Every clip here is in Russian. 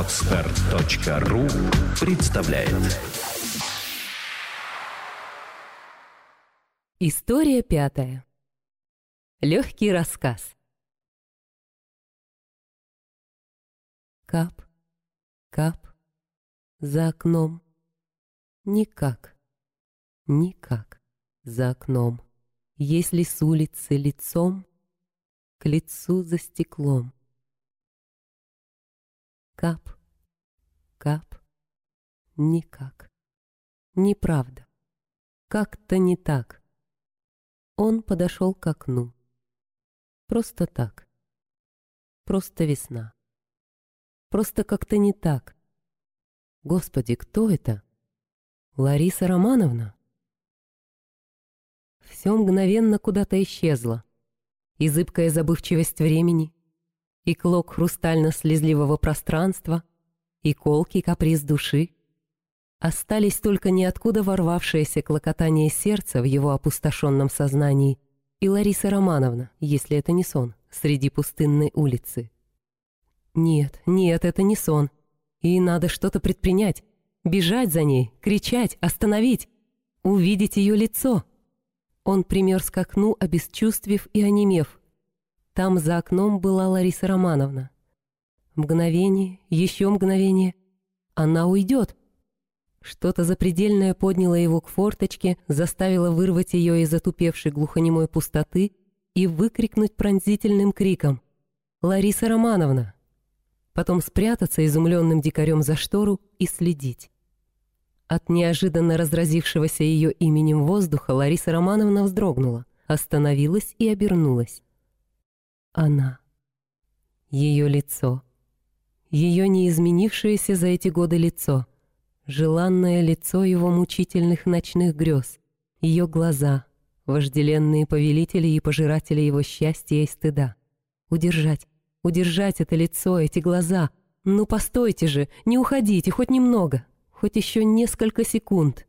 Отстар.ру представляет История пятая. Легкий рассказ. Кап, кап, за окном. Никак, никак за окном. Если с улицы лицом к лицу за стеклом. Кап, кап, никак. Неправда. Как-то не так. Он подошел к окну. Просто так. Просто весна. Просто как-то не так. Господи, кто это? Лариса Романовна? Все мгновенно куда-то исчезло. И зыбкая забывчивость времени, и клок хрустально-слезливого пространства, и колкий каприз души. Остались только ниоткуда ворвавшееся клокотание сердца в его опустошенном сознании и Лариса Романовна, если это не сон, среди пустынной улицы. Нет, нет, это не сон. И надо что-то предпринять, бежать за ней, кричать, остановить, увидеть ее лицо. Он примерз к окну, обесчувствив и онемев, там за окном была Лариса Романовна. Мгновение, еще мгновение. Она уйдет. Что-то запредельное подняло его к форточке, заставило вырвать ее из отупевшей глухонемой пустоты и выкрикнуть пронзительным криком «Лариса Романовна!» Потом спрятаться изумленным дикарем за штору и следить. От неожиданно разразившегося ее именем воздуха Лариса Романовна вздрогнула, остановилась и обернулась она. Ее лицо. Ее неизменившееся за эти годы лицо. Желанное лицо его мучительных ночных грез. Ее глаза. Вожделенные повелители и пожиратели его счастья и стыда. Удержать, удержать это лицо, эти глаза. Ну, постойте же, не уходите, хоть немного, хоть еще несколько секунд.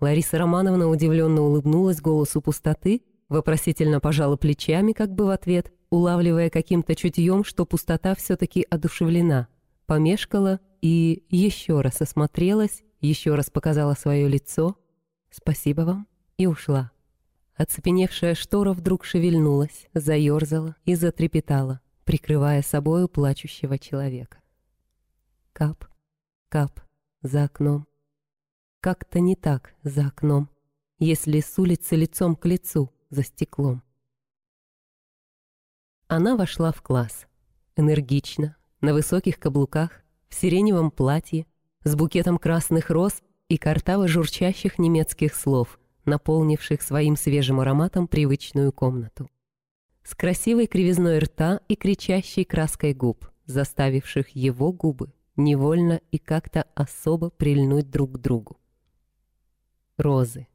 Лариса Романовна удивленно улыбнулась голосу пустоты Вопросительно пожала плечами, как бы в ответ, улавливая каким-то чутьем, что пустота все-таки одушевлена. Помешкала и еще раз осмотрелась, еще раз показала свое лицо. «Спасибо вам» и ушла. Оцепеневшая штора вдруг шевельнулась, заерзала и затрепетала, прикрывая собою плачущего человека. Кап, кап, за окном. Как-то не так за окном, если с улицы лицом к лицу — за стеклом. Она вошла в класс. Энергично, на высоких каблуках, в сиреневом платье, с букетом красных роз и картаво журчащих немецких слов, наполнивших своим свежим ароматом привычную комнату. С красивой кривизной рта и кричащей краской губ, заставивших его губы невольно и как-то особо прильнуть друг к другу. Розы.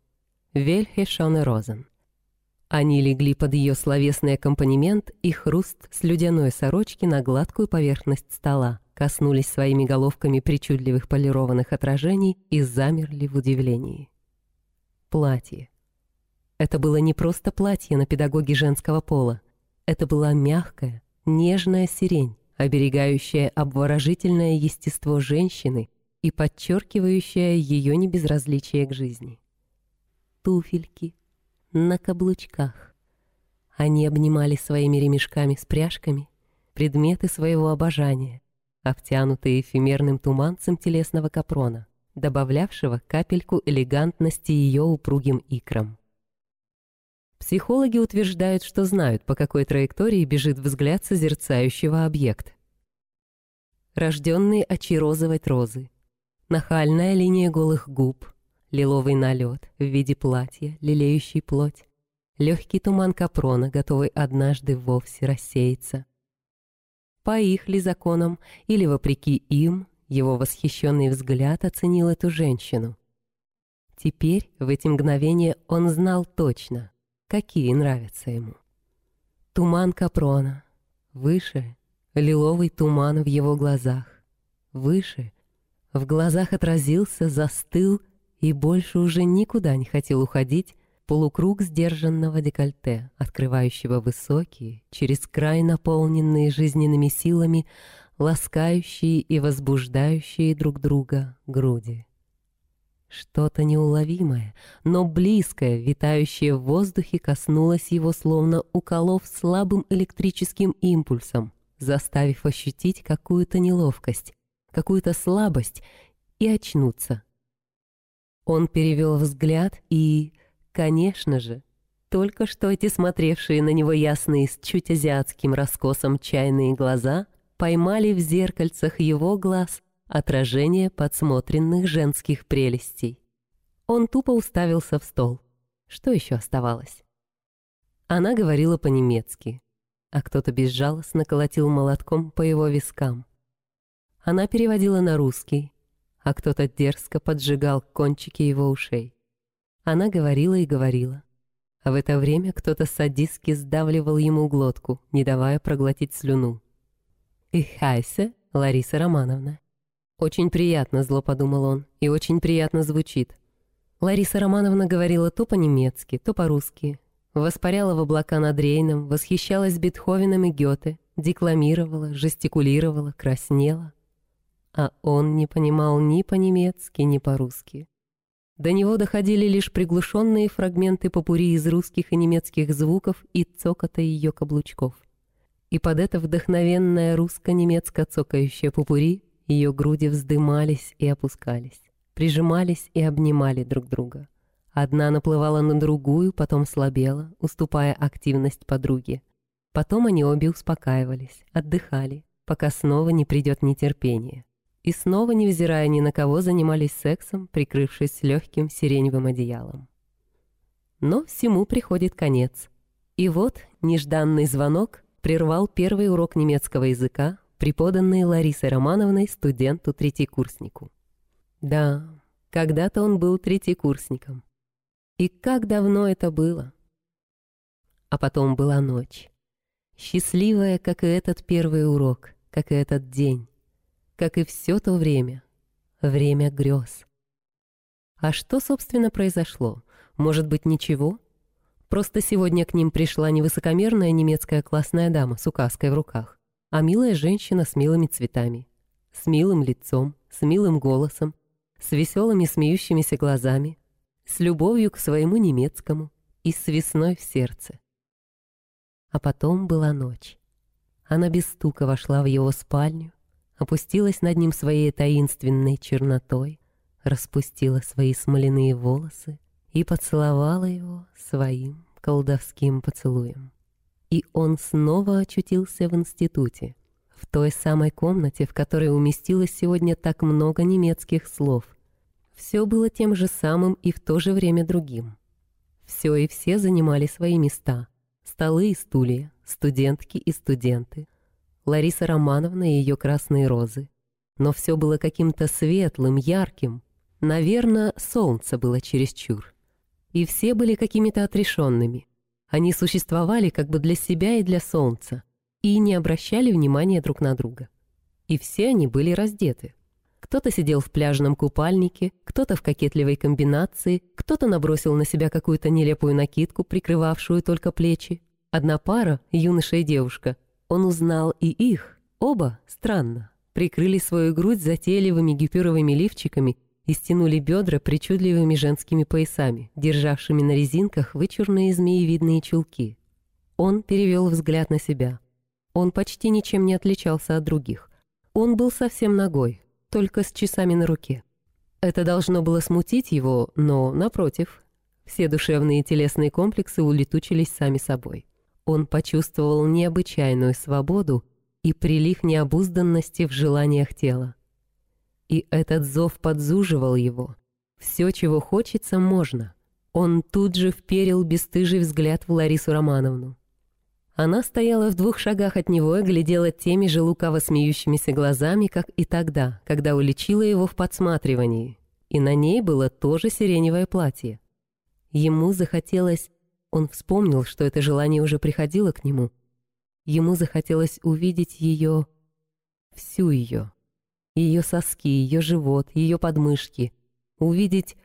Вельхе Шоне Розен. Они легли под ее словесный аккомпанемент и хруст с людяной сорочки на гладкую поверхность стола, коснулись своими головками причудливых полированных отражений и замерли в удивлении. Платье. Это было не просто платье на педагоге женского пола. Это была мягкая, нежная сирень, оберегающая обворожительное естество женщины и подчеркивающая ее небезразличие к жизни. Туфельки, на каблучках. Они обнимали своими ремешками с пряжками предметы своего обожания, обтянутые эфемерным туманцем телесного капрона, добавлявшего капельку элегантности ее упругим икрам. Психологи утверждают, что знают, по какой траектории бежит взгляд созерцающего объект. Рожденные очарозывать розы, нахальная линия голых губ, лиловый налет в виде платья, лелеющий плоть, легкий туман капрона, готовый однажды вовсе рассеяться. По их ли законам или вопреки им, его восхищенный взгляд оценил эту женщину. Теперь, в эти мгновения, он знал точно, какие нравятся ему. Туман капрона, выше — лиловый туман в его глазах, выше — в глазах отразился, застыл — и больше уже никуда не хотел уходить полукруг сдержанного декольте, открывающего высокие, через край наполненные жизненными силами, ласкающие и возбуждающие друг друга груди. Что-то неуловимое, но близкое, витающее в воздухе, коснулось его, словно уколов слабым электрическим импульсом, заставив ощутить какую-то неловкость, какую-то слабость и очнуться. Он перевел взгляд и, конечно же, только что эти смотревшие на него ясные с чуть азиатским раскосом чайные глаза поймали в зеркальцах его глаз отражение подсмотренных женских прелестей. Он тупо уставился в стол. Что еще оставалось? Она говорила по-немецки, а кто-то безжалостно колотил молотком по его вискам. Она переводила на русский, а кто-то дерзко поджигал кончики его ушей. Она говорила и говорила. А в это время кто-то садистски сдавливал ему глотку, не давая проглотить слюну. «И хайсе Лариса Романовна». «Очень приятно», — зло подумал он, — «и очень приятно звучит». Лариса Романовна говорила то по-немецки, то по-русски, воспаряла в облака над Рейном, восхищалась Бетховеном и Гёте, декламировала, жестикулировала, краснела. А он не понимал ни по-немецки, ни по-русски. До него доходили лишь приглушенные фрагменты попури из русских и немецких звуков и цокота ее каблучков. И под это вдохновенное русско-немецко цокающее попури ее груди вздымались и опускались, прижимались и обнимали друг друга. Одна наплывала на другую, потом слабела, уступая активность подруге. Потом они обе успокаивались, отдыхали, пока снова не придет нетерпение. И снова, невзирая ни на кого, занимались сексом, прикрывшись легким сиреневым одеялом. Но всему приходит конец. И вот нежданный звонок прервал первый урок немецкого языка, преподанный Ларисой Романовной студенту-третьекурснику. Да, когда-то он был третьекурсником. И как давно это было? А потом была ночь. Счастливая, как и этот первый урок, как и этот день, как и все то время. Время грез. А что, собственно, произошло? Может быть, ничего? Просто сегодня к ним пришла не высокомерная немецкая классная дама с указкой в руках, а милая женщина с милыми цветами, с милым лицом, с милым голосом, с веселыми смеющимися глазами, с любовью к своему немецкому и с весной в сердце. А потом была ночь. Она без стука вошла в его спальню, опустилась над ним своей таинственной чернотой, распустила свои смоляные волосы и поцеловала его своим колдовским поцелуем. И он снова очутился в институте, в той самой комнате, в которой уместилось сегодня так много немецких слов, все было тем же самым и в то же время другим. Все и все занимали свои места. Столы и стулья, студентки и студенты. Лариса Романовна и ее красные розы. Но все было каким-то светлым, ярким. Наверное, солнце было чересчур. И все были какими-то отрешенными. Они существовали как бы для себя и для солнца. И не обращали внимания друг на друга. И все они были раздеты. Кто-то сидел в пляжном купальнике, кто-то в кокетливой комбинации, кто-то набросил на себя какую-то нелепую накидку, прикрывавшую только плечи. Одна пара, юноша и девушка, он узнал и их. Оба, странно, прикрыли свою грудь затейливыми гипюровыми лифчиками и стянули бедра причудливыми женскими поясами, державшими на резинках вычурные змеевидные чулки. Он перевел взгляд на себя. Он почти ничем не отличался от других. Он был совсем ногой, только с часами на руке. Это должно было смутить его, но, напротив, все душевные и телесные комплексы улетучились сами собой. Он почувствовал необычайную свободу и прилив необузданности в желаниях тела. И этот зов подзуживал его. Все, чего хочется, можно. Он тут же вперил бесстыжий взгляд в Ларису Романовну. Она стояла в двух шагах от него и глядела теми же лукаво смеющимися глазами, как и тогда, когда уличила его в подсматривании. И на ней было тоже сиреневое платье. Ему захотелось... Он вспомнил, что это желание уже приходило к нему. Ему захотелось увидеть ее... всю ее. Ее соски, ее живот, ее подмышки. Увидеть...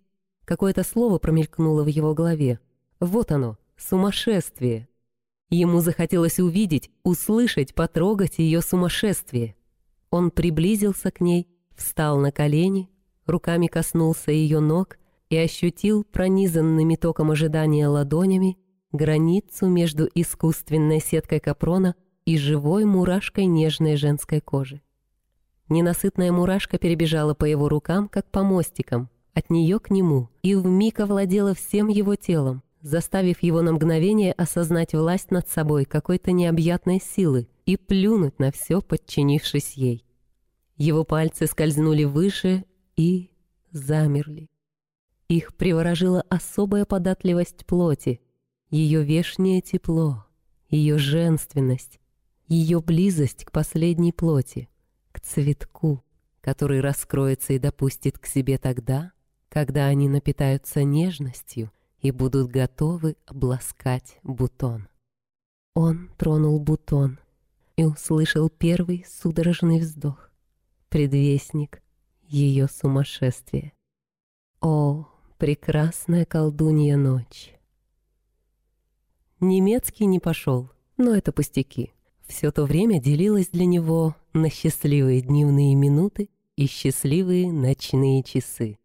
Какое-то слово промелькнуло в его голове. Вот оно, сумасшествие, Ему захотелось увидеть, услышать, потрогать ее сумасшествие. Он приблизился к ней, встал на колени, руками коснулся ее ног и ощутил пронизанными током ожидания ладонями границу между искусственной сеткой капрона и живой мурашкой нежной женской кожи. Ненасытная мурашка перебежала по его рукам, как по мостикам, от нее к нему, и вмиг овладела всем его телом, заставив его на мгновение осознать власть над собой какой-то необъятной силы и плюнуть на все, подчинившись ей. Его пальцы скользнули выше и замерли. Их приворожила особая податливость плоти, ее вешнее тепло, ее женственность, ее близость к последней плоти, к цветку, который раскроется и допустит к себе тогда, когда они напитаются нежностью и будут готовы обласкать бутон. Он тронул бутон и услышал первый судорожный вздох, предвестник ее сумасшествия. О, прекрасная колдунья ночь! Немецкий не пошел, но это пустяки. Все то время делилось для него на счастливые дневные минуты и счастливые ночные часы.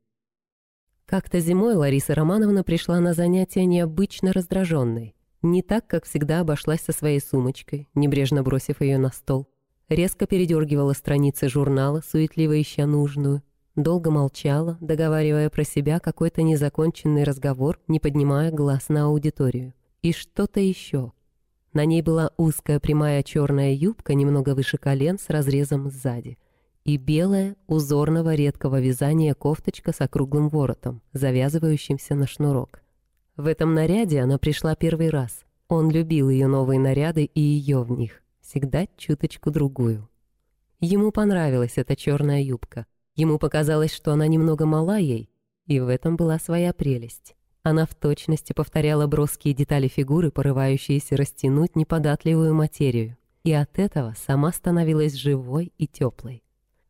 Как-то зимой Лариса Романовна пришла на занятия необычно раздраженной. Не так, как всегда обошлась со своей сумочкой, небрежно бросив ее на стол. Резко передергивала страницы журнала, суетливо ища нужную, Долго молчала, договаривая про себя какой-то незаконченный разговор, не поднимая глаз на аудиторию. И что-то еще. На ней была узкая прямая черная юбка немного выше колен с разрезом сзади и белая узорного редкого вязания кофточка с округлым воротом, завязывающимся на шнурок. В этом наряде она пришла первый раз. Он любил ее новые наряды и ее в них, всегда чуточку другую. Ему понравилась эта черная юбка. Ему показалось, что она немного мала ей, и в этом была своя прелесть. Она в точности повторяла броские детали фигуры, порывающиеся растянуть неподатливую материю, и от этого сама становилась живой и теплой.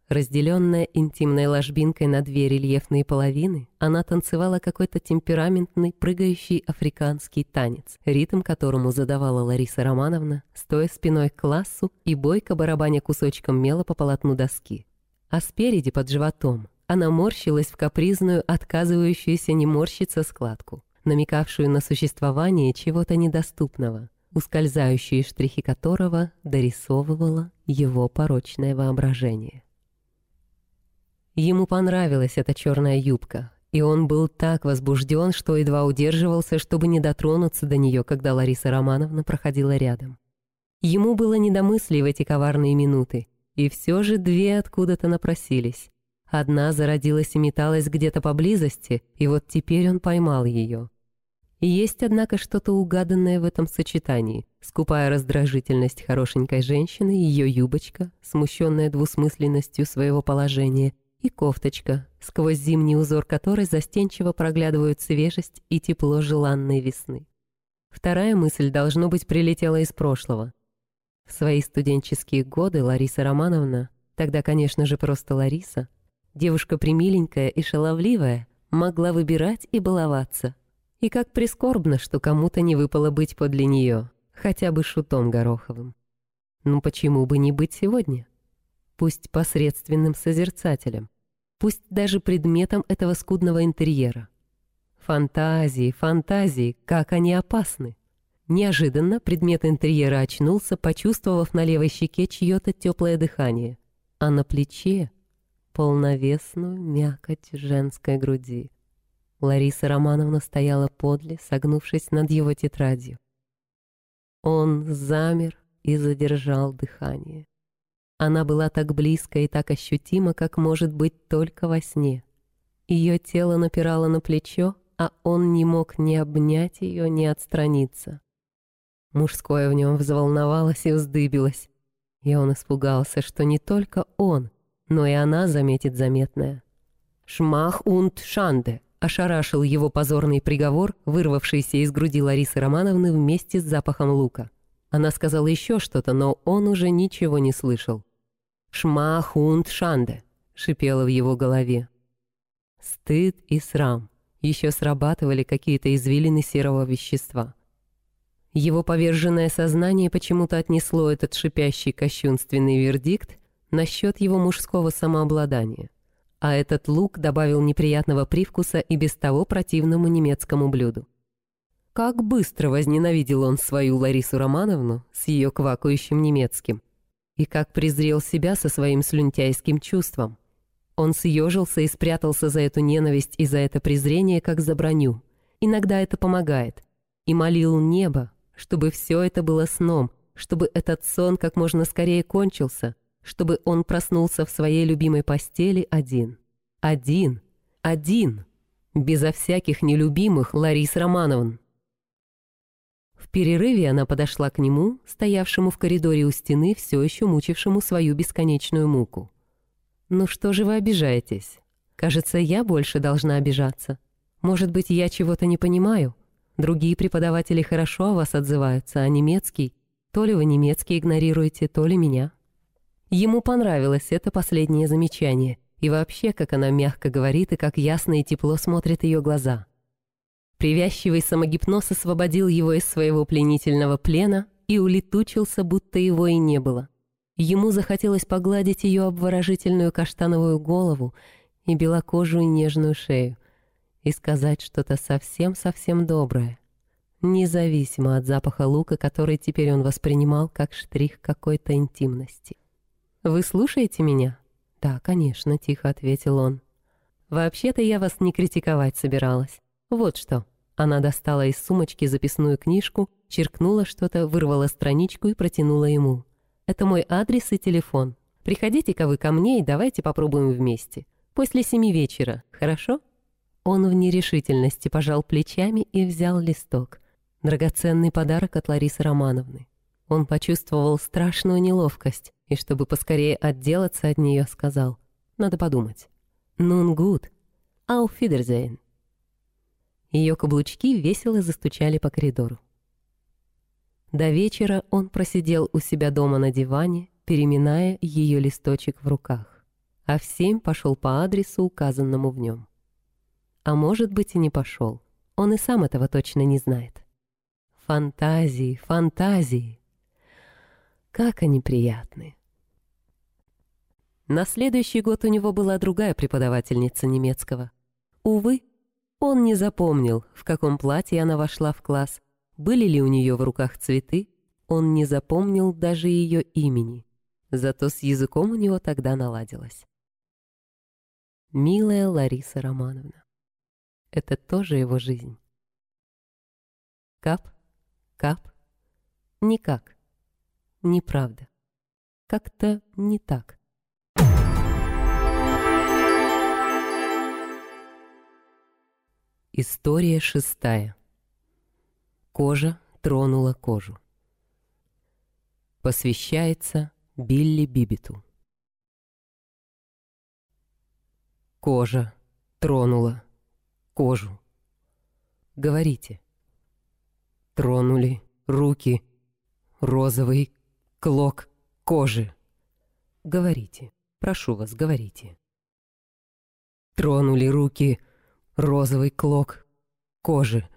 Разделенная интимной ложбинкой на две рельефные половины, она танцевала какой-то темпераментный, прыгающий африканский танец, ритм которому задавала Лариса Романовна, стоя спиной к классу и бойко барабаня кусочком мела по полотну доски а спереди под животом она морщилась в капризную, отказывающуюся не морщиться складку, намекавшую на существование чего-то недоступного, ускользающие штрихи которого дорисовывало его порочное воображение. Ему понравилась эта черная юбка, и он был так возбужден, что едва удерживался, чтобы не дотронуться до нее, когда Лариса Романовна проходила рядом. Ему было недомыслие в эти коварные минуты, и все же две откуда-то напросились. Одна зародилась и металась где-то поблизости, и вот теперь он поймал ее. Есть, однако, что-то угаданное в этом сочетании. Скупая раздражительность хорошенькой женщины, ее юбочка, смущенная двусмысленностью своего положения, и кофточка, сквозь зимний узор которой застенчиво проглядывают свежесть и тепло желанной весны. Вторая мысль, должно быть, прилетела из прошлого — в свои студенческие годы Лариса Романовна, тогда, конечно же, просто Лариса, девушка примиленькая и шаловливая, могла выбирать и баловаться. И как прискорбно, что кому-то не выпало быть подле нее, хотя бы шутом Гороховым. Ну почему бы не быть сегодня? Пусть посредственным созерцателем, пусть даже предметом этого скудного интерьера. Фантазии, фантазии, как они опасны. Неожиданно предмет интерьера очнулся, почувствовав на левой щеке чье-то теплое дыхание, а на плече — полновесную мякоть женской груди. Лариса Романовна стояла подле, согнувшись над его тетрадью. Он замер и задержал дыхание. Она была так близко и так ощутима, как может быть только во сне. Ее тело напирало на плечо, а он не мог ни обнять ее, ни отстраниться. Мужское в нем взволновалось и вздыбилось. И он испугался, что не только он, но и она заметит заметное. «Шмах und шанде!» ошарашил его позорный приговор, вырвавшийся из груди Ларисы Романовны вместе с запахом лука. Она сказала еще что-то, но он уже ничего не слышал. «Шмах und шанде!» — шипело в его голове. Стыд и срам. Еще срабатывали какие-то извилины серого вещества. Его поверженное сознание почему-то отнесло этот шипящий кощунственный вердикт насчет его мужского самообладания. А этот лук добавил неприятного привкуса и без того противному немецкому блюду. Как быстро возненавидел он свою Ларису Романовну с ее квакающим немецким. И как презрел себя со своим слюнтяйским чувством. Он съежился и спрятался за эту ненависть и за это презрение, как за броню. Иногда это помогает. И молил небо, чтобы все это было сном, чтобы этот сон как можно скорее кончился, чтобы он проснулся в своей любимой постели один. Один. Один. Безо всяких нелюбимых Ларис Романовн перерыве она подошла к нему, стоявшему в коридоре у стены, все еще мучившему свою бесконечную муку. «Ну что же вы обижаетесь? Кажется, я больше должна обижаться. Может быть, я чего-то не понимаю? Другие преподаватели хорошо о вас отзываются, а немецкий? То ли вы немецкий игнорируете, то ли меня». Ему понравилось это последнее замечание, и вообще, как она мягко говорит и как ясно и тепло смотрят ее глаза – Привязчивый самогипноз освободил его из своего пленительного плена и улетучился, будто его и не было. Ему захотелось погладить ее обворожительную каштановую голову и белокожую нежную шею и сказать что-то совсем-совсем доброе, независимо от запаха лука, который теперь он воспринимал как штрих какой-то интимности. «Вы слушаете меня?» «Да, конечно», — тихо ответил он. «Вообще-то я вас не критиковать собиралась. Вот что. Она достала из сумочки записную книжку, черкнула что-то, вырвала страничку и протянула ему. «Это мой адрес и телефон. Приходите-ка вы ко мне и давайте попробуем вместе. После семи вечера, хорошо?» Он в нерешительности пожал плечами и взял листок. Драгоценный подарок от Ларисы Романовны. Он почувствовал страшную неловкость и, чтобы поскорее отделаться от нее, сказал «Надо подумать». «Нун гуд. Auf Wiedersehen». Ее каблучки весело застучали по коридору. До вечера он просидел у себя дома на диване, переминая ее листочек в руках, а в семь пошел по адресу, указанному в нем. А может быть и не пошел, он и сам этого точно не знает. Фантазии, фантазии! Как они приятны! На следующий год у него была другая преподавательница немецкого. Увы, он не запомнил, в каком платье она вошла в класс, были ли у нее в руках цветы. Он не запомнил даже ее имени. Зато с языком у него тогда наладилось. Милая Лариса Романовна. Это тоже его жизнь. Кап, кап, никак, неправда. Как-то не так. История шестая. Кожа тронула кожу. Посвящается Билли Бибиту. Кожа тронула кожу. Говорите. Тронули руки розовый клок кожи. Говорите. Прошу вас, говорите. Тронули руки розовый клок кожи.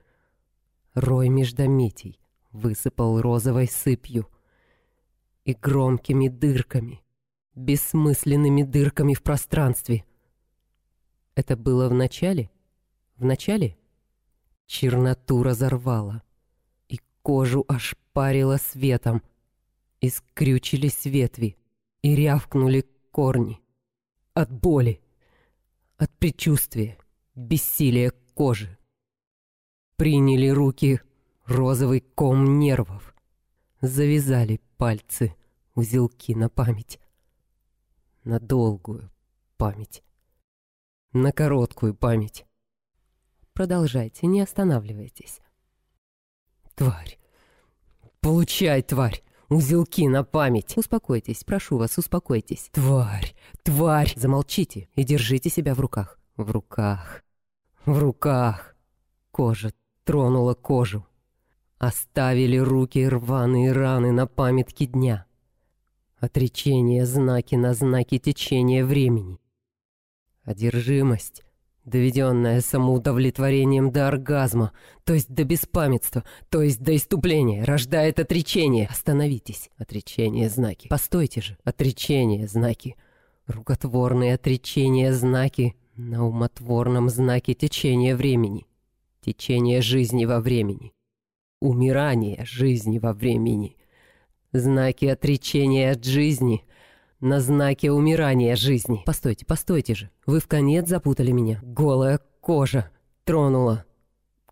Рой междометий высыпал розовой сыпью и громкими дырками, бессмысленными дырками в пространстве. Это было в начале? В начале? Черноту разорвала, и кожу ошпарила светом, и скрючились ветви, и рявкнули корни. От боли, от предчувствия бессилие кожи. Приняли руки розовый ком нервов. Завязали пальцы, узелки на память. На долгую память. На короткую память. Продолжайте, не останавливайтесь. Тварь. Получай, тварь. Узелки на память. Успокойтесь, прошу вас, успокойтесь. Тварь, тварь. Замолчите и держите себя в руках. В руках в руках. Кожа тронула кожу. Оставили руки рваные раны на памятке дня. Отречение знаки на знаки течения времени. Одержимость доведенная самоудовлетворением до оргазма, то есть до беспамятства, то есть до иступления, рождает отречение. Остановитесь, отречение знаки. Постойте же, отречение знаки. Рукотворные отречения знаки на умотворном знаке течения времени. Течение жизни во времени. Умирание жизни во времени. Знаки отречения от жизни — на знаке умирания жизни. Постойте, постойте же. Вы в конец запутали меня. Голая кожа тронула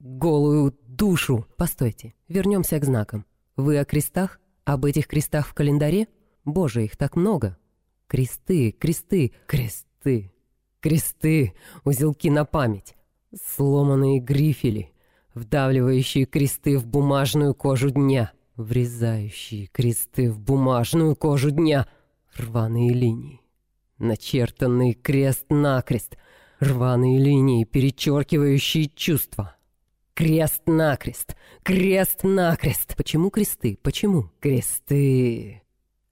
голую душу. Постойте, вернемся к знакам. Вы о крестах? Об этих крестах в календаре? Боже, их так много. Кресты, кресты, кресты, кресты, узелки на память. Сломанные грифели, вдавливающие кресты в бумажную кожу дня. Врезающие кресты в бумажную кожу дня — Рваные линии. Начертанный крест-накрест. Рваные линии, перечеркивающие чувства. Крест-накрест. Крест-накрест. Почему кресты? Почему? Кресты.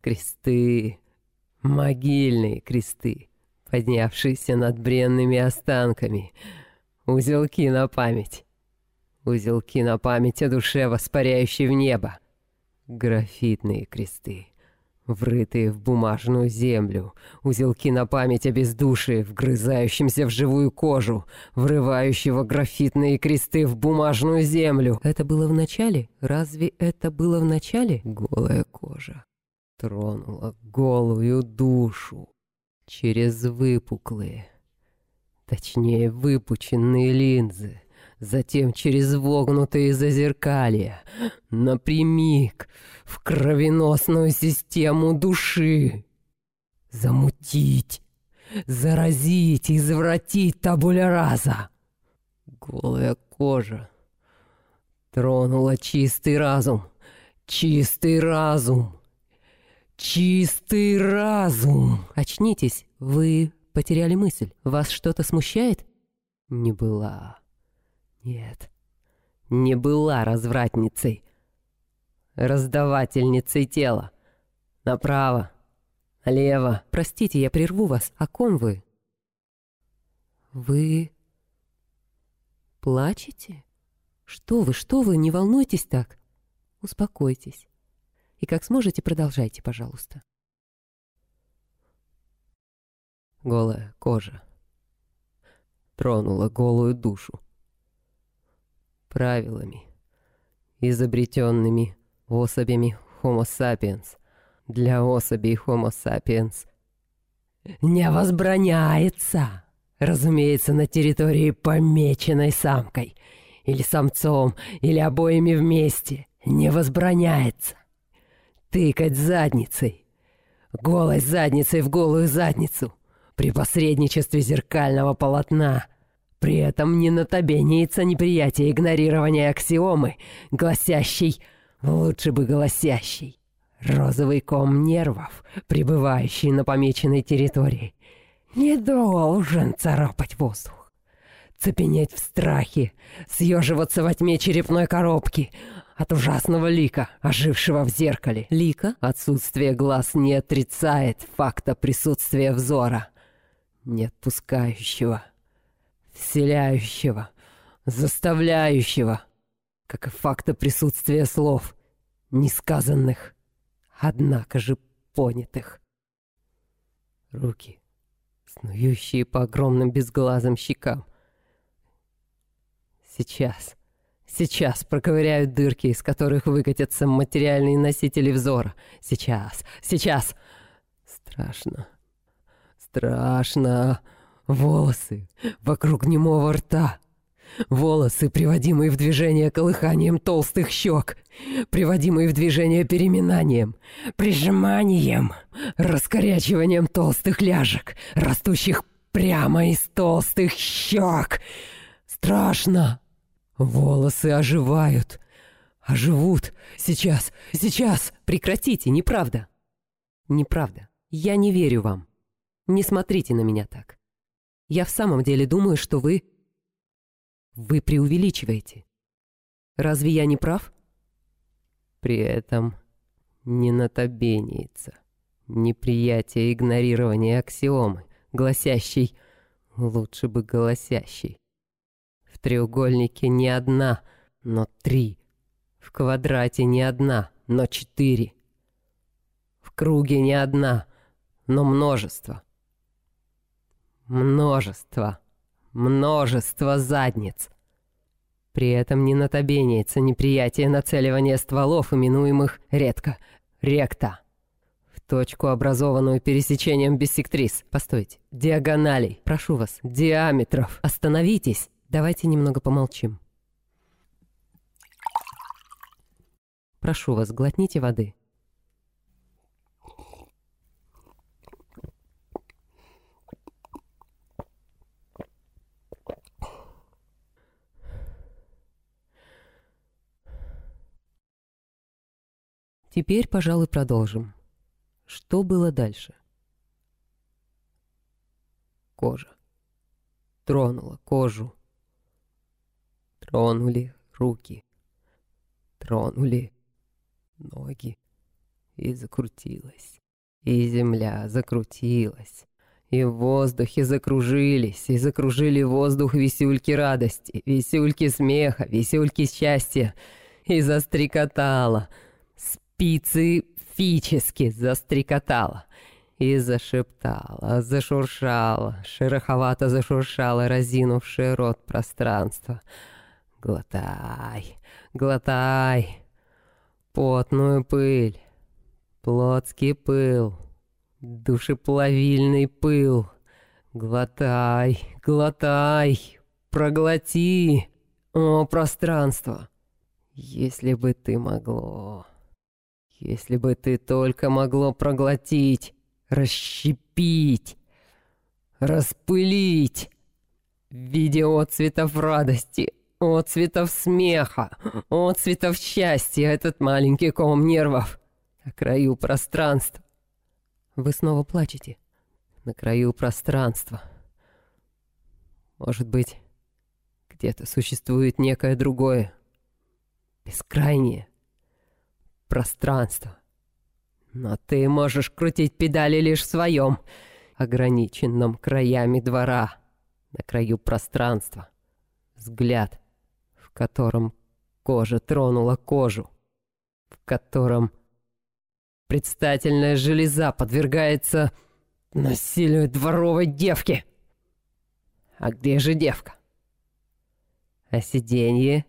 Кресты. Могильные кресты, поднявшиеся над бренными останками. Узелки на память. Узелки на память о душе, воспаряющей в небо. Графитные кресты врытые в бумажную землю, узелки на память о бездушии, вгрызающемся в живую кожу, врывающего графитные кресты в бумажную землю. Это было в начале? Разве это было в начале? Голая кожа тронула голую душу через выпуклые, точнее выпученные линзы, затем через вогнутые зазеркалья, напрямик в кровеносную систему души. Замутить, заразить, извратить табуля раза. Голая кожа тронула чистый разум, чистый разум, чистый разум. Очнитесь, вы потеряли мысль. Вас что-то смущает? Не была. Нет, не была развратницей, раздавательницей тела. Направо, налево. Простите, я прерву вас. О ком вы? Вы плачете? Что вы, что вы, не волнуйтесь так. Успокойтесь. И как сможете, продолжайте, пожалуйста. Голая кожа тронула голую душу правилами, изобретенными особями Homo sapiens для особей Homo sapiens не возбраняется, разумеется, на территории, помеченной самкой, или самцом, или обоими вместе, не возбраняется. Тыкать задницей, голой задницей в голую задницу при посредничестве зеркального полотна при этом не на тебе неется неприятие игнорирования аксиомы, гласящей «лучше бы гласящей». Розовый ком нервов, пребывающий на помеченной территории, не должен царапать воздух. Цепенеть в страхе, съеживаться во тьме черепной коробки от ужасного лика, ожившего в зеркале. Лика отсутствие глаз не отрицает факта присутствия взора, не отпускающего вселяющего, заставляющего, как и факта присутствия слов, несказанных, однако же понятых. Руки, снующие по огромным безглазым щекам. Сейчас, сейчас проковыряют дырки, из которых выкатятся материальные носители взора. Сейчас, сейчас. Страшно, страшно. Волосы вокруг немого рта. Волосы, приводимые в движение колыханием толстых щек, приводимые в движение переминанием, прижиманием, раскорячиванием толстых ляжек, растущих прямо из толстых щек. Страшно. Волосы оживают. Оживут. Сейчас, сейчас. Прекратите, неправда. Неправда. Я не верю вам. Не смотрите на меня так. Я в самом деле думаю, что вы... Вы преувеличиваете. Разве я не прав? При этом не натобенится неприятие игнорирования аксиомы, гласящей Лучше бы голосящий. В треугольнике не одна, но три. В квадрате не одна, но четыре. В круге не одна, но множество. Множество. Множество задниц. При этом не натобенияется неприятие нацеливания стволов, именуемых редко ректа. В точку, образованную пересечением биссектрис. Постойте. Диагоналей. Прошу вас. Диаметров. Остановитесь. Давайте немного помолчим. Прошу вас, глотните воды. Теперь, пожалуй, продолжим. Что было дальше? Кожа. Тронула кожу. Тронули руки. Тронули ноги. И закрутилась. И земля закрутилась. И в воздухе закружились, и закружили воздух висюльки радости, висюльки смеха, висюльки счастья. И застрекотала — специфически застрекотала и зашептала, зашуршала, шероховато зашуршала разинувшее рот пространство. Глотай, глотай, потную пыль, плотский пыл, душеплавильный пыл. Глотай, глотай, проглоти, о, пространство. Если бы ты могло... Если бы ты только могло проглотить, расщепить, распылить в виде отцветов радости, отцветов смеха, отцветов счастья этот маленький ком нервов на краю пространства. Вы снова плачете на краю пространства. Может быть, где-то существует некое другое, бескрайнее, пространство. Но ты можешь крутить педали лишь в своем, ограниченном краями двора, на краю пространства. Взгляд, в котором кожа тронула кожу, в котором предстательная железа подвергается насилию дворовой девки. А где же девка? А сиденье,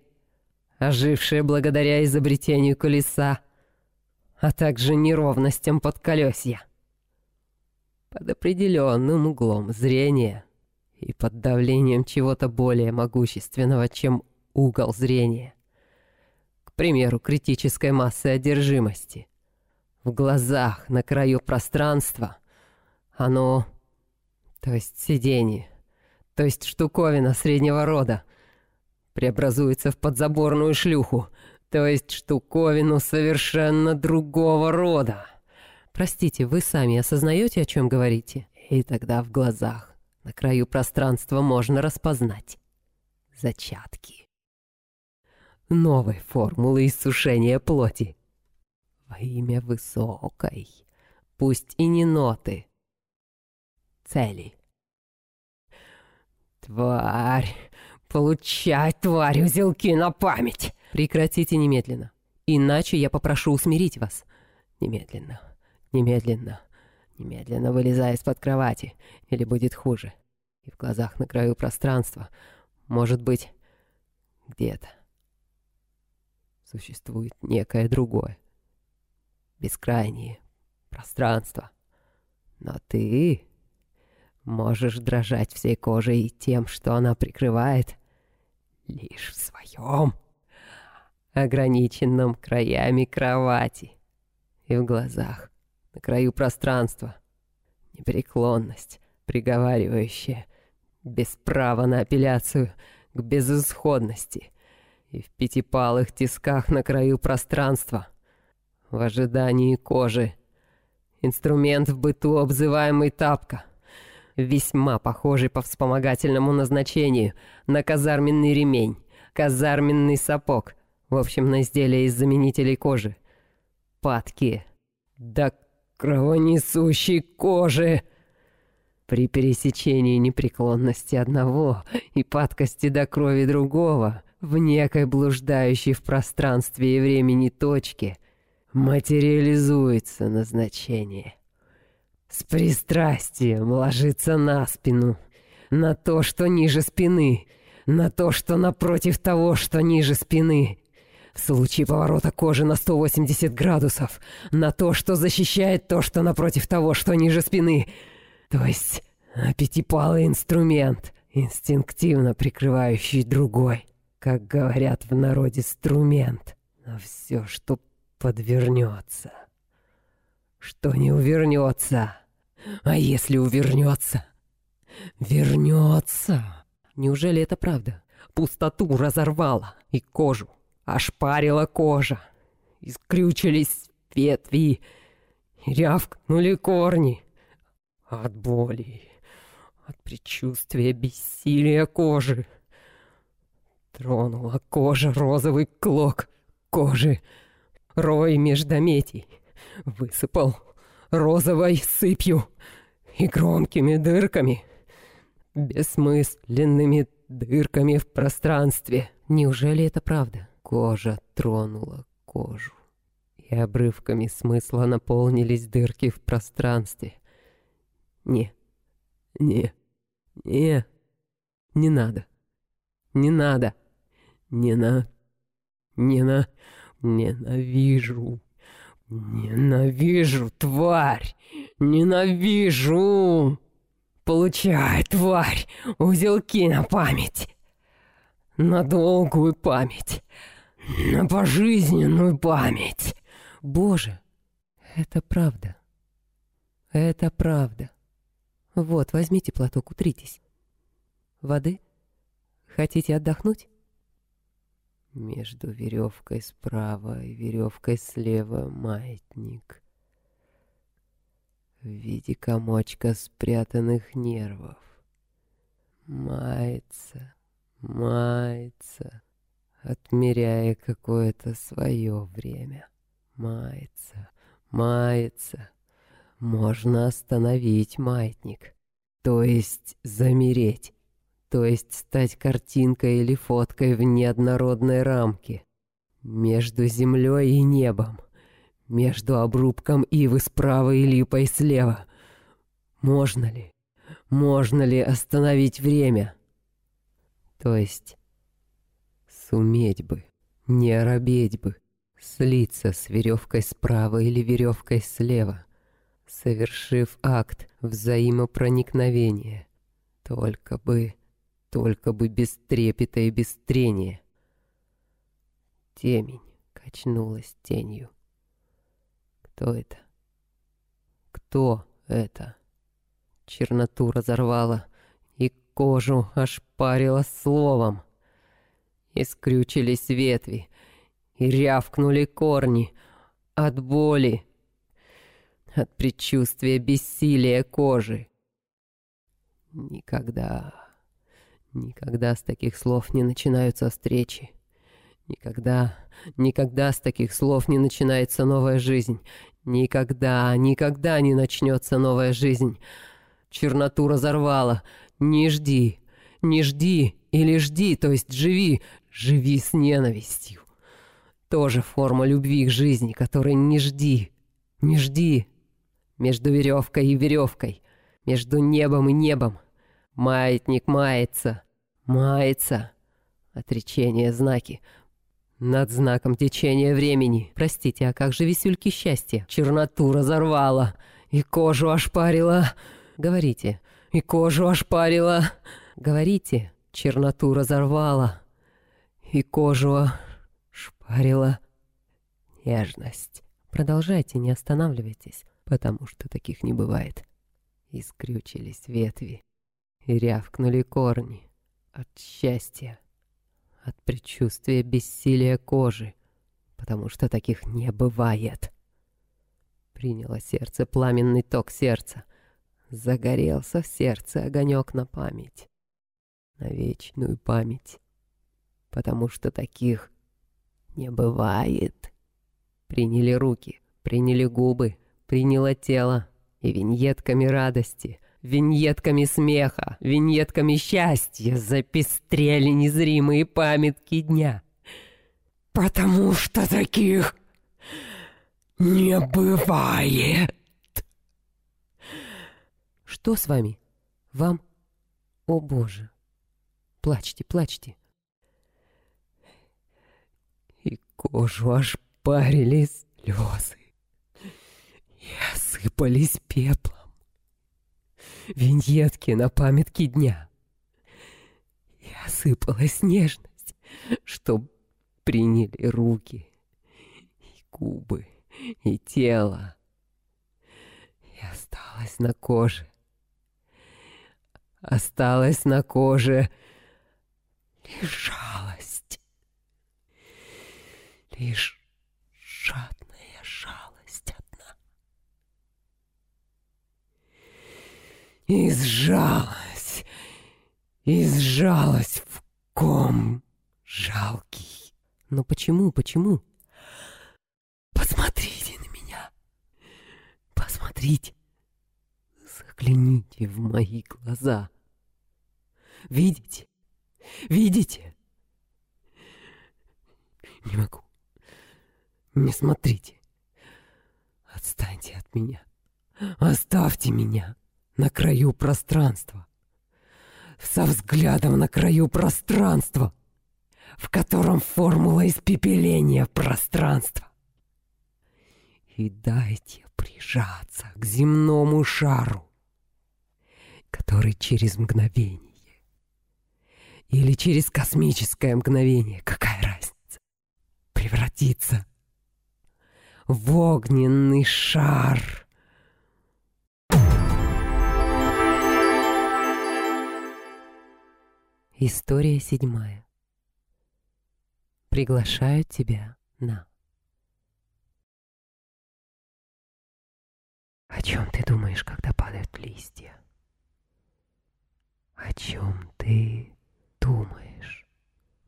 ожившее благодаря изобретению колеса, а также неровностям подколесья. Под определенным углом зрения и под давлением чего-то более могущественного, чем угол зрения. К примеру, критической массы одержимости. В глазах на краю пространства оно, то есть сиденье, то есть штуковина среднего рода, преобразуется в подзаборную шлюху — то есть штуковину совершенно другого рода. Простите, вы сами осознаете, о чем говорите? И тогда в глазах на краю пространства можно распознать зачатки новой формулы иссушения плоти. Во имя высокой, пусть и не ноты, цели. Тварь, получай, тварь, узелки на память! Прекратите немедленно. Иначе я попрошу усмирить вас. Немедленно. Немедленно. Немедленно вылезая из-под кровати. Или будет хуже. И в глазах на краю пространства. Может быть, где-то. Существует некое другое. Бескрайнее пространство. Но ты можешь дрожать всей кожей тем, что она прикрывает, лишь в своем ограниченном краями кровати. И в глазах, на краю пространства, непреклонность, приговаривающая, без права на апелляцию, к безысходности. И в пятипалых тисках на краю пространства, в ожидании кожи. Инструмент в быту, обзываемый тапка — весьма похожий по вспомогательному назначению на казарменный ремень, казарменный сапог, в общем, на изделия из заменителей кожи. Падки. Да кровонесущей кожи. При пересечении непреклонности одного и падкости до крови другого в некой блуждающей в пространстве и времени точке материализуется назначение. С пристрастием ложится на спину, на то, что ниже спины, на то, что напротив того, что ниже спины. В случае поворота кожи на 180 градусов, на то, что защищает то, что напротив того, что ниже спины. То есть пятипалый инструмент, инстинктивно прикрывающий другой. Как говорят в народе, струмент. Но все, что подвернется. Что не увернется. А если увернется? Вернется. Неужели это правда? Пустоту разорвала и кожу. Ошпарила кожа. Искрючились ветви. Рявкнули корни. От боли. От предчувствия бессилия кожи. Тронула кожа розовый клок кожи. Рой междометий. Высыпал розовой сыпью и громкими дырками, бессмысленными дырками в пространстве. Неужели это правда? Кожа тронула кожу, и обрывками смысла наполнились дырки в пространстве. Не, не, не, не надо, не надо, не на, не на, ненавижу. «Ненавижу, тварь! Ненавижу! Получай, тварь, узелки на память! На долгую память! На пожизненную память!» «Боже, это правда! Это правда! Вот, возьмите платок, утритесь. Воды? Хотите отдохнуть?» Между веревкой справа и веревкой слева маятник. В виде комочка спрятанных нервов. Мается, мается, отмеряя какое-то свое время. Мается, мается. Можно остановить маятник, то есть замереть то есть стать картинкой или фоткой в неоднородной рамке. Между землей и небом. Между обрубком ивы справа и липой слева. Можно ли? Можно ли остановить время? То есть суметь бы, не оробеть бы, слиться с веревкой справа или веревкой слева, совершив акт взаимопроникновения. Только бы только бы без трепета и без трения. Темень качнулась тенью. Кто это? Кто это? Черноту разорвала и кожу ошпарила словом. И скрючились ветви, и рявкнули корни от боли, от предчувствия бессилия кожи. Никогда Никогда с таких слов не начинаются встречи. Никогда, никогда с таких слов не начинается новая жизнь. Никогда, никогда не начнется новая жизнь. Черноту разорвала. Не жди, не жди или жди, то есть живи, живи с ненавистью. Тоже форма любви к жизни, которой не жди, не жди. Между веревкой и веревкой, между небом и небом. Маятник мается, мается. Отречение знаки. Над знаком течения времени. Простите, а как же висюльки счастья? Черноту разорвала. И кожу ошпарила. Говорите. И кожу ошпарила. Говорите. Черноту разорвала. И кожу ошпарила. Нежность. Продолжайте, не останавливайтесь, потому что таких не бывает. Искрючились ветви и рявкнули корни от счастья, от предчувствия бессилия кожи, потому что таких не бывает. Приняло сердце пламенный ток сердца, загорелся в сердце огонек на память, на вечную память, потому что таких не бывает. Приняли руки, приняли губы, приняло тело и виньетками радости — Виньетками смеха, виньетками счастья запестрели незримые памятки дня. Потому что таких не бывает. Что с вами? Вам? О, Боже! Плачьте, плачьте. И кожу аж парили слезы. И осыпались пеплом. Виньетки на памятки дня. И осыпалась нежность, что приняли руки и губы и тело. И осталось на коже. Осталось на коже жалость. Лишь жадная жалость одна. И сжалась, в ком жалкий. Но почему, почему? Посмотрите на меня. Посмотрите. Загляните в мои глаза. Видите? Видите? Не могу. Не смотрите. Отстаньте от меня. Оставьте меня на краю пространства. Со взглядом на краю пространства, в котором формула испепеления пространства и дайте прижаться к земному шару, который через мгновение или через космическое мгновение, какая разница, превратится в огненный шар. История седьмая. Приглашаю тебя на О чем ты думаешь, когда падают листья? О чем ты думаешь,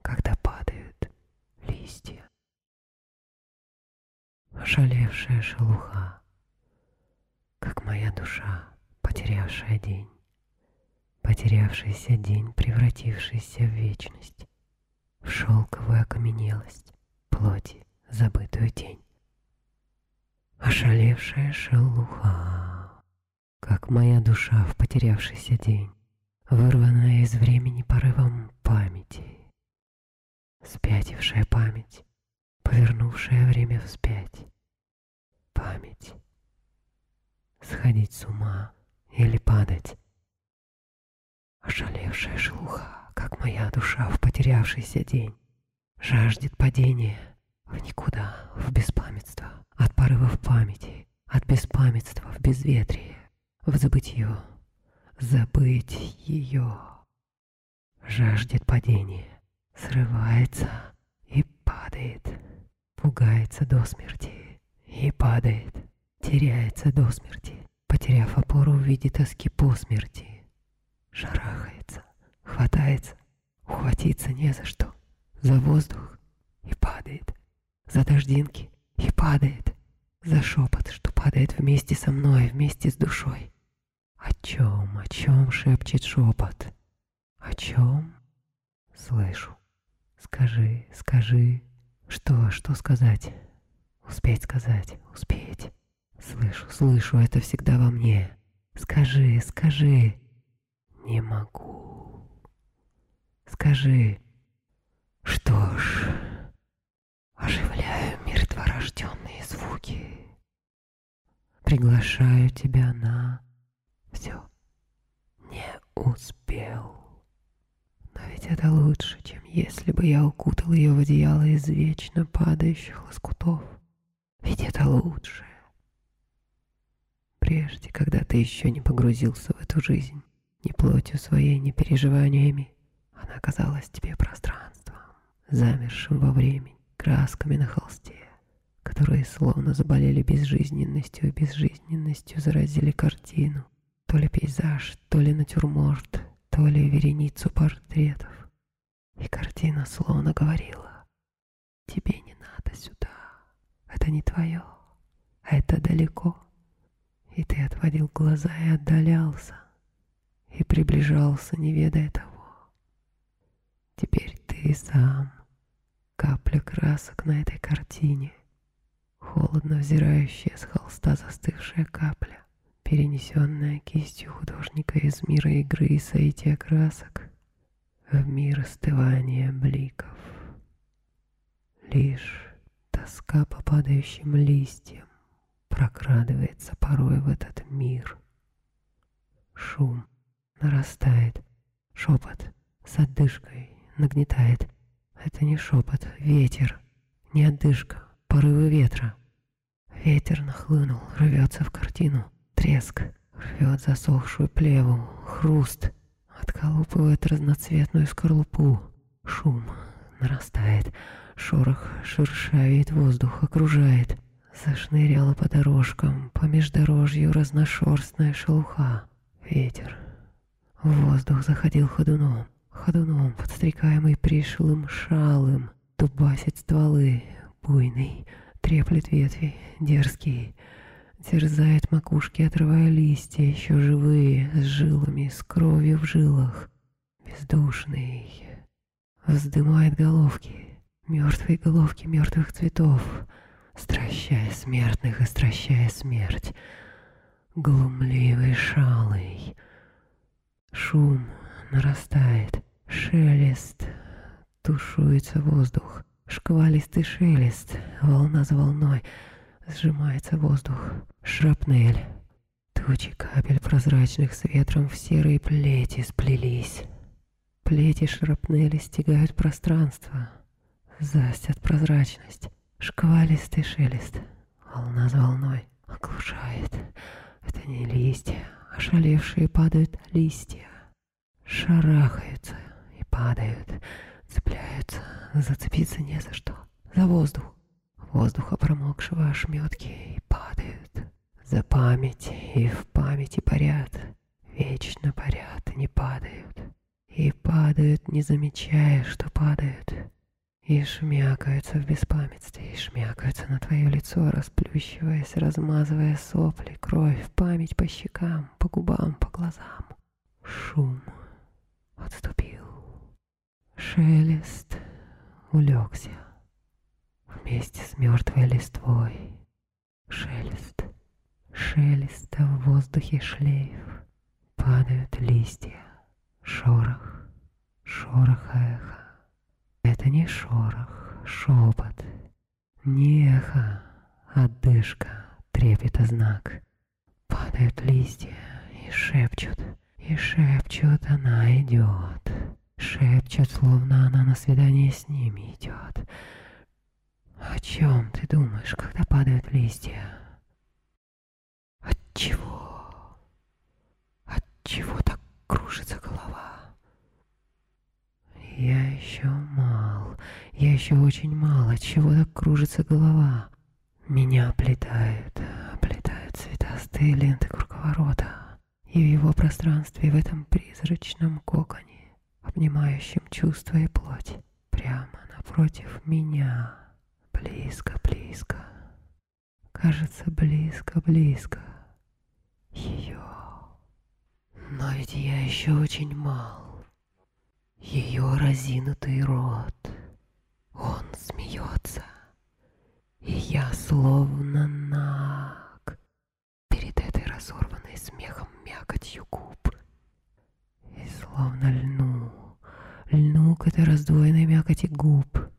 когда падают листья? Ошалевшая шелуха, как моя душа, потерявшая день, потерявшийся день, превратившийся в вечность, в шелковую окаменелость, плоти, забытую тень. Ошалевшая шелуха, как моя душа в потерявшийся день, вырванная из времени порывом памяти, спятившая память, повернувшая время вспять, память, сходить с ума или падать, ошалевшая шелуха, как моя душа в потерявшийся день, жаждет падения в никуда, в беспамятство от порывов памяти, от беспамятства в безветрие, в забытье, забыть ее. Жаждет падения, срывается и падает, пугается до смерти и падает, теряется до смерти, потеряв опору в виде тоски по смерти, шарахается, хватается, ухватиться не за что, за воздух и падает, за дождинки и падает за шепот, что падает вместе со мной, вместе с душой. О чем, о чем шепчет шепот? О чем? Слышу. Скажи, скажи. Что, что сказать? Успеть сказать, успеть. Слышу, слышу, это всегда во мне. Скажи, скажи. Не могу. Скажи. Что ж, оживляю мертворожденные звуки. Приглашаю тебя на... Все. Не успел. Но ведь это лучше, чем если бы я укутал ее в одеяло из вечно падающих лоскутов. Ведь это лучше. Прежде, когда ты еще не погрузился в эту жизнь, ни плотью своей, ни переживаниями, она казалась тебе пространством, замершим во времени, красками на холсте, которые словно заболели безжизненностью и безжизненностью заразили картину, то ли пейзаж, то ли натюрморт, то ли вереницу портретов. И картина словно говорила, тебе не надо сюда, это не твое, а это далеко. И ты отводил глаза и отдалялся, и приближался, не ведая того. Теперь ты сам, капля красок на этой картине, холодно взирающая с холста застывшая капля, перенесенная кистью художника из мира игры и соития красок в мир остывания бликов. Лишь тоска по падающим листьям прокрадывается порой в этот мир. Шум нарастает, шепот с отдышкой нагнетает. Это не шепот, ветер, не отдышка, порывы ветра. Ветер нахлынул, рвется в картину, треск, рвет засохшую плеву, хруст, отколупывает разноцветную скорлупу. Шум нарастает, шорох шершавит воздух, окружает. Зашныряла по дорожкам, по междорожью разношерстная шелуха. Ветер. Воздух заходил ходуном, ходуном, подстрекаемый пришлым шалым. Дубасит стволы, буйный, треплет ветви, дерзкий. Терзает макушки, отрывая листья, еще живые, с жилами, с кровью в жилах. Бездушный. Вздымает головки, мертвые головки мертвых цветов. Стращая смертных и стращая смерть, глумливый шалый. Шум нарастает, шелест, тушуется воздух, шквалистый шелест, волна за волной, сжимается воздух, шрапнель. Тучи капель прозрачных с ветром в серые плети сплелись. Плети шрапнели стягают пространство, застят прозрачность, Шквалистый шелест, волна за волной, оглушает. Это не листья, ошалевшие падают листья. Шарахаются и падают, цепляются, зацепиться не за что. За воздух. Воздуха промокшего ошметки и падают. За память и в памяти парят. Вечно парят не падают. И падают, не замечая, что падают и шмякаются в беспамятстве, и шмякаются на твое лицо, расплющиваясь, размазывая сопли, кровь, память по щекам, по губам, по глазам. Шум отступил. Шелест улегся вместе с мертвой листвой. Шелест, шелеста в воздухе шлейф. Падают листья, шорох, шорох эхо. Это не шорох, шепот, не эхо, отдышка, трепет и знак. Падают листья и шепчут, и шепчут, она идет. Шепчут, словно она на свидание с ними идет. О чем ты думаешь, когда падают листья? От чего? От чего так кружится голова? Я еще мал, я еще очень мал, от чего так кружится голова. Меня оплетают, оплетают цветастые ленты круговорота. И в его пространстве, в этом призрачном коконе, обнимающем чувства и плоть, прямо напротив меня, близко, близко, кажется, близко, близко, ее. Но ведь я еще очень мал ее разинутый рот. Он смеется, и я словно наг перед этой разорванной смехом мякотью губ. И словно льну, льну к этой раздвоенной мякоти губ.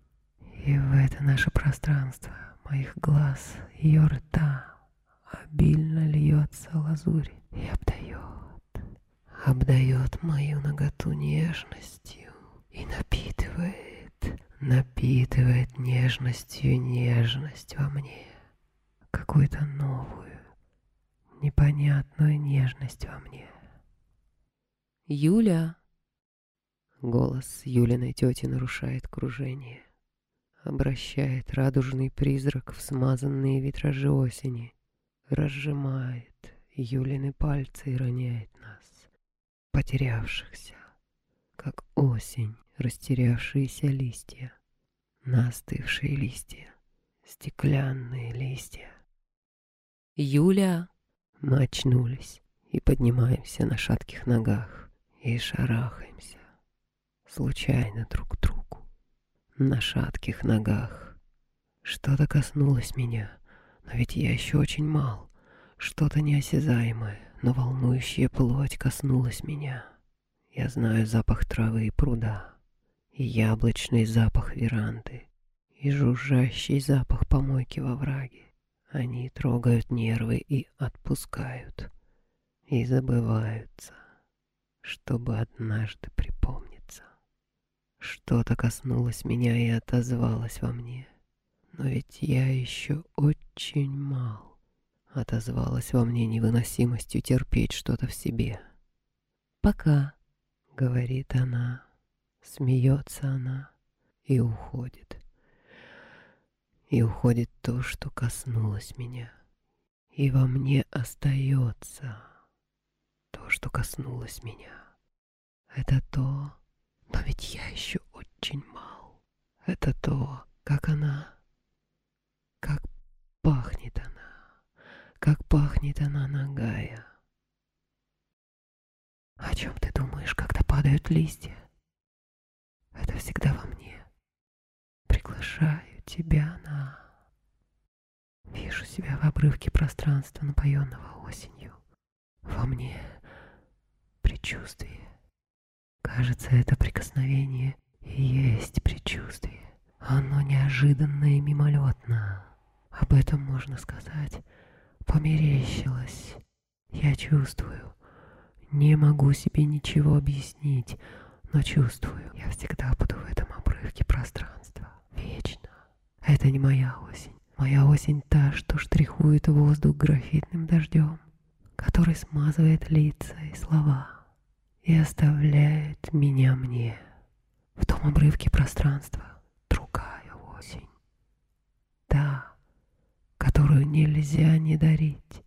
И в это наше пространство моих глаз, ее рта обильно льется лазурь и обдает обдает мою наготу нежностью и напитывает, напитывает нежностью нежность во мне, какую-то новую, непонятную нежность во мне. «Юля!» Голос Юлиной тети нарушает кружение, обращает радужный призрак в смазанные витражи осени, разжимает Юлины пальцы и роняет нас потерявшихся, как осень, растерявшиеся листья, настывшие листья, стеклянные листья. Юля! Мы очнулись и поднимаемся на шатких ногах. и шарахаемся, случайно друг к другу, на шатких ногах. Что-то коснулось меня, но ведь я еще очень мал, что-то неосязаемое, но волнующая плоть коснулась меня. Я знаю запах травы и пруда, и яблочный запах веранды, и жужжащий запах помойки во враге. Они трогают нервы и отпускают, и забываются, чтобы однажды припомниться. Что-то коснулось меня и отозвалось во мне, но ведь я еще очень мал. Отозвалась во мне невыносимостью терпеть что-то в себе. «Пока», — говорит она, смеется она и уходит. И уходит то, что коснулось меня. И во мне остается то, что коснулось меня. Это то, но ведь я еще очень мал. Это то, как она, как пахнет она, как пахнет она нагая. О чем ты думаешь, когда падают листья? Это всегда во мне. Приглашаю тебя на... Вижу себя в обрывке пространства, напоенного осенью. Во мне предчувствие. Кажется, это прикосновение и есть предчувствие. Оно неожиданно и мимолетно. Об этом можно сказать. Померещилось. Я чувствую. Не могу себе ничего объяснить, но чувствую. Я всегда буду в этом обрывке пространства. Вечно. Это не моя осень. Моя осень та, что штрихует воздух графитным дождем, который смазывает лица и слова и оставляет меня мне. В том обрывке пространства другая осень. Та, которую нельзя не дарить.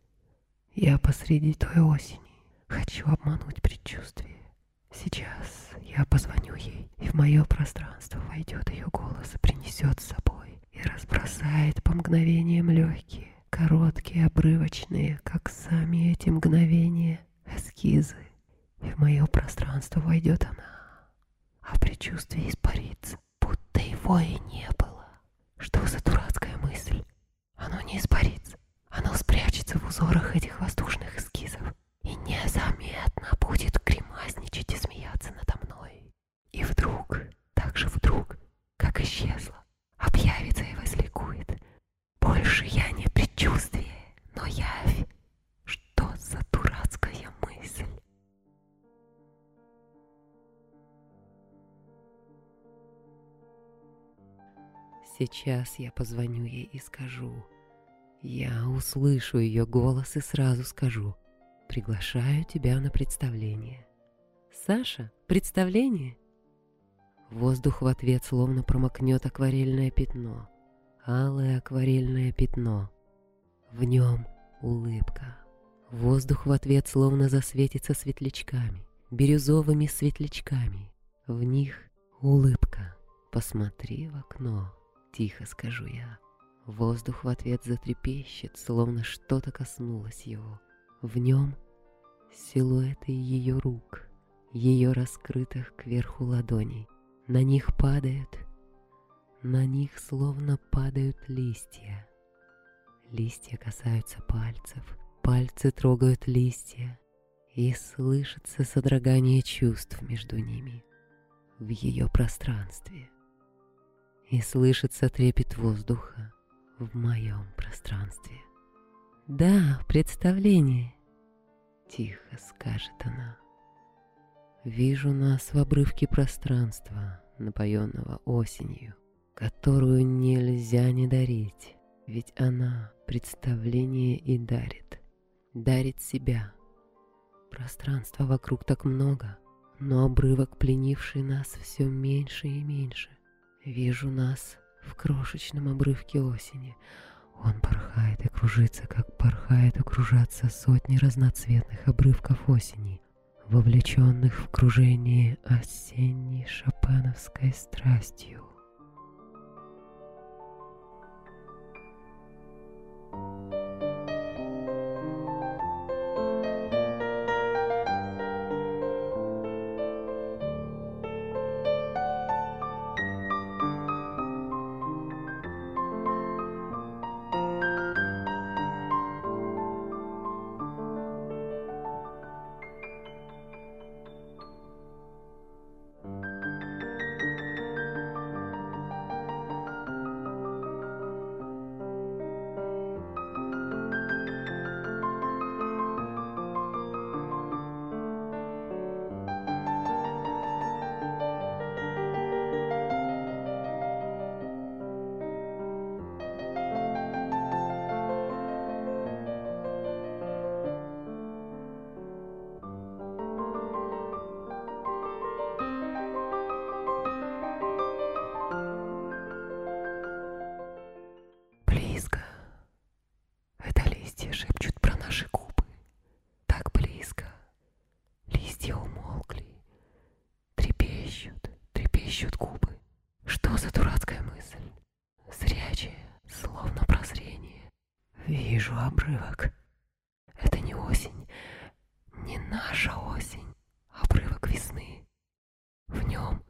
Я посреди той осени хочу обмануть предчувствие. Сейчас я позвоню ей, и в мое пространство войдет ее голос и принесет с собой, и разбросает по мгновениям легкие, короткие, обрывочные, как сами эти мгновения, эскизы. И в мое пространство войдет она, а предчувствие испарится, будто его и не было. Что за дурацкая мысль? Оно не испарится, оно спрячется в узорах этих воздушных эскизов и незаметно будет гримасничать и смеяться надо мной. И вдруг, так же вдруг, как исчезла, объявится и возликует. Больше я не предчувствие, но явь. Что за дурацкая мысль? Сейчас я позвоню ей и скажу. Я услышу ее голос и сразу скажу. Приглашаю тебя на представление. Саша, представление? Воздух в ответ словно промокнет акварельное пятно. Алое акварельное пятно. В нем улыбка. Воздух в ответ словно засветится светлячками, бирюзовыми светлячками. В них улыбка. Посмотри в окно, тихо скажу я. Воздух в ответ затрепещет, словно что-то коснулось его. В нем силуэты ее рук, ее раскрытых кверху ладоней. На них падают, на них словно падают листья. Листья касаются пальцев, пальцы трогают листья, и слышится содрогание чувств между ними в ее пространстве. И слышится трепет воздуха в моем пространстве. Да, представление. Тихо скажет она. Вижу нас в обрывке пространства, напоенного осенью, которую нельзя не дарить, ведь она представление и дарит, дарит себя. Пространства вокруг так много, но обрывок, пленивший нас, все меньше и меньше. Вижу нас в крошечном обрывке осени. Он порхает и кружится, как порхает и кружатся сотни разноцветных обрывков осени, вовлеченных в кружение осенней шопеновской страстью. ищут обрывок. Это не осень, не наша осень, обрывок весны. В нем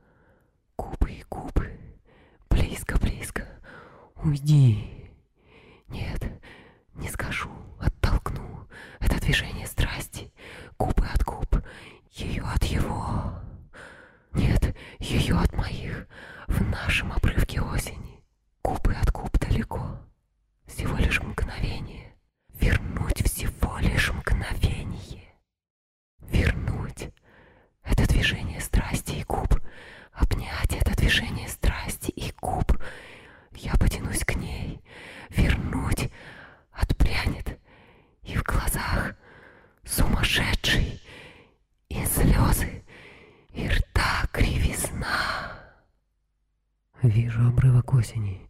губы и губы, близко-близко. Уйди. Нет, не скажу, оттолкну. Это движение страсти, губы от губ, ее от его. Нет, ее от моих, в нашем обрывке осени. Губы от губ далеко, всего лишь мгновение. Вернуть всего лишь мгновение. Вернуть это движение страсти и губ. Обнять это движение страсти и губ. Я потянусь к ней. Вернуть отпрянет. И в глазах сумасшедший. И слезы, и рта кривизна. Вижу обрывок осени.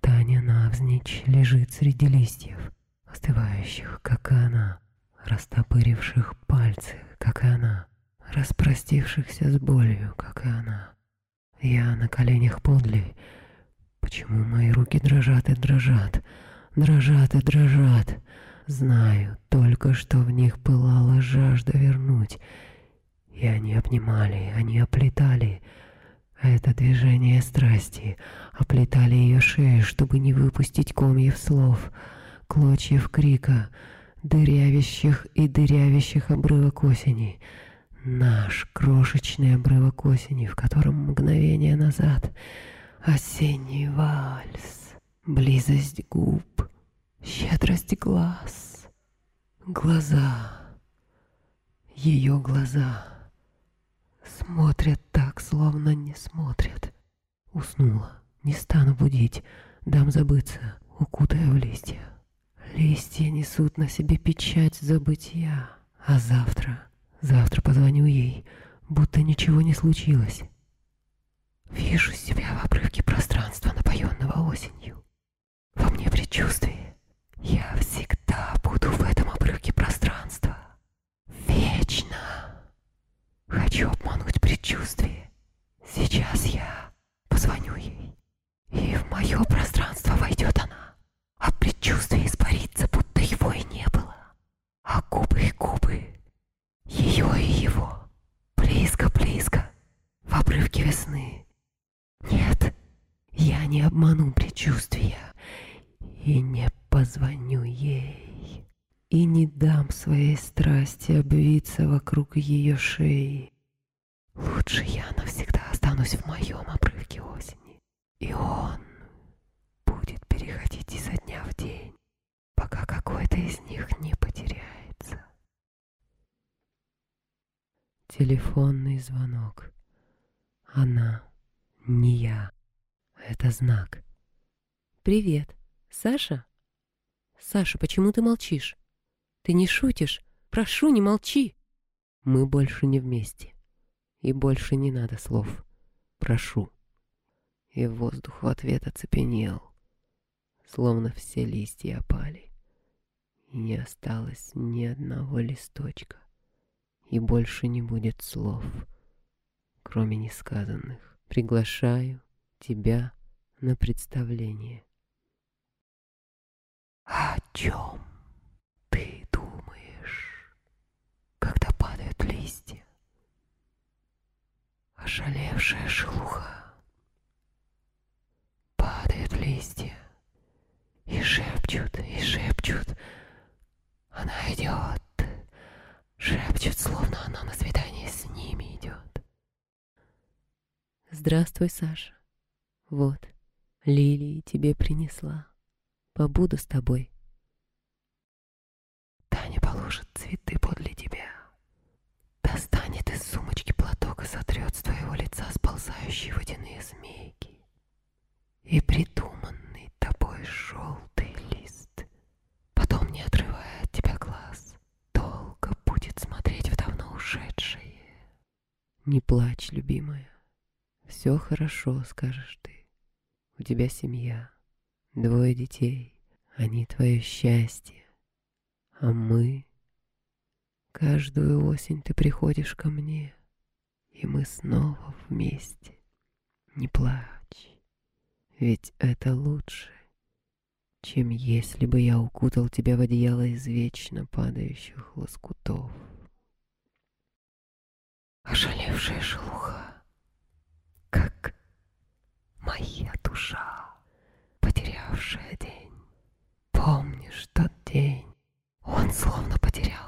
Таня навзничь лежит среди листьев, остывающих, как и она, растопыривших пальцы, как и она, распростившихся с болью, как и она. Я на коленях подле. Почему мои руки дрожат и дрожат, дрожат и дрожат? Знаю только, что в них пылала жажда вернуть. И они обнимали, они оплетали, это движение страсти оплетали ее шею, чтобы не выпустить комьев слов, клочьев крика, дырявящих и дырявящих обрывок осени. Наш крошечный обрывок осени, в котором мгновение назад осенний вальс, близость губ, щедрость глаз, глаза, ее глаза — Смотрят так, словно не смотрят. Уснула. Не стану будить. Дам забыться, укутая в листья. Листья несут на себе печать забытия. А завтра, завтра позвоню ей, будто ничего не случилось. Вижу себя в обрывке пространства, напоенного осенью. Во мне предчувствие. Я всегда буду в этом обрывке пространства. Вечно. Хочу обмануть предчувствие. Сейчас я позвоню ей, и в мое пространство войдет она, а предчувствие испарится, будто его и не было. А губы и губы, ее и его, близко-близко, в обрывке весны. Нет, я не обману предчувствия и не позвоню ей и не дам своей страсти обвиться вокруг ее шеи. Лучше я навсегда останусь в моем обрывке осени, и он будет переходить изо дня в день, пока какой-то из них не потеряется. Телефонный звонок. Она, не я. Это знак. «Привет. Саша?» «Саша, почему ты молчишь?» Ты не шутишь? Прошу, не молчи. Мы больше не вместе. И больше не надо слов. Прошу. И воздух в ответ оцепенел, словно все листья опали. И не осталось ни одного листочка. И больше не будет слов, кроме несказанных. Приглашаю тебя на представление. О чем? листья. Ошалевшая шелуха. Падают листья. И шепчут, и шепчут. Она идет. Шепчут, словно она на свидание с ними идет. Здравствуй, Саша. Вот, лилии тебе принесла. Побуду с тобой. Таня положит цветы подле тебя достанет из сумочки платок и сотрет с твоего лица сползающие водяные змейки. И придуманный тобой желтый лист, потом, не отрывая от тебя глаз, долго будет смотреть в давно ушедшее. Не плачь, любимая, все хорошо, скажешь ты. У тебя семья, двое детей, они твое счастье, а мы Каждую осень ты приходишь ко мне, и мы снова вместе. Не плачь, ведь это лучше, чем если бы я укутал тебя в одеяло из вечно падающих лоскутов. Ошалевшая шелуха, как моя душа, потерявшая день. Помнишь тот день? Он словно потерялся.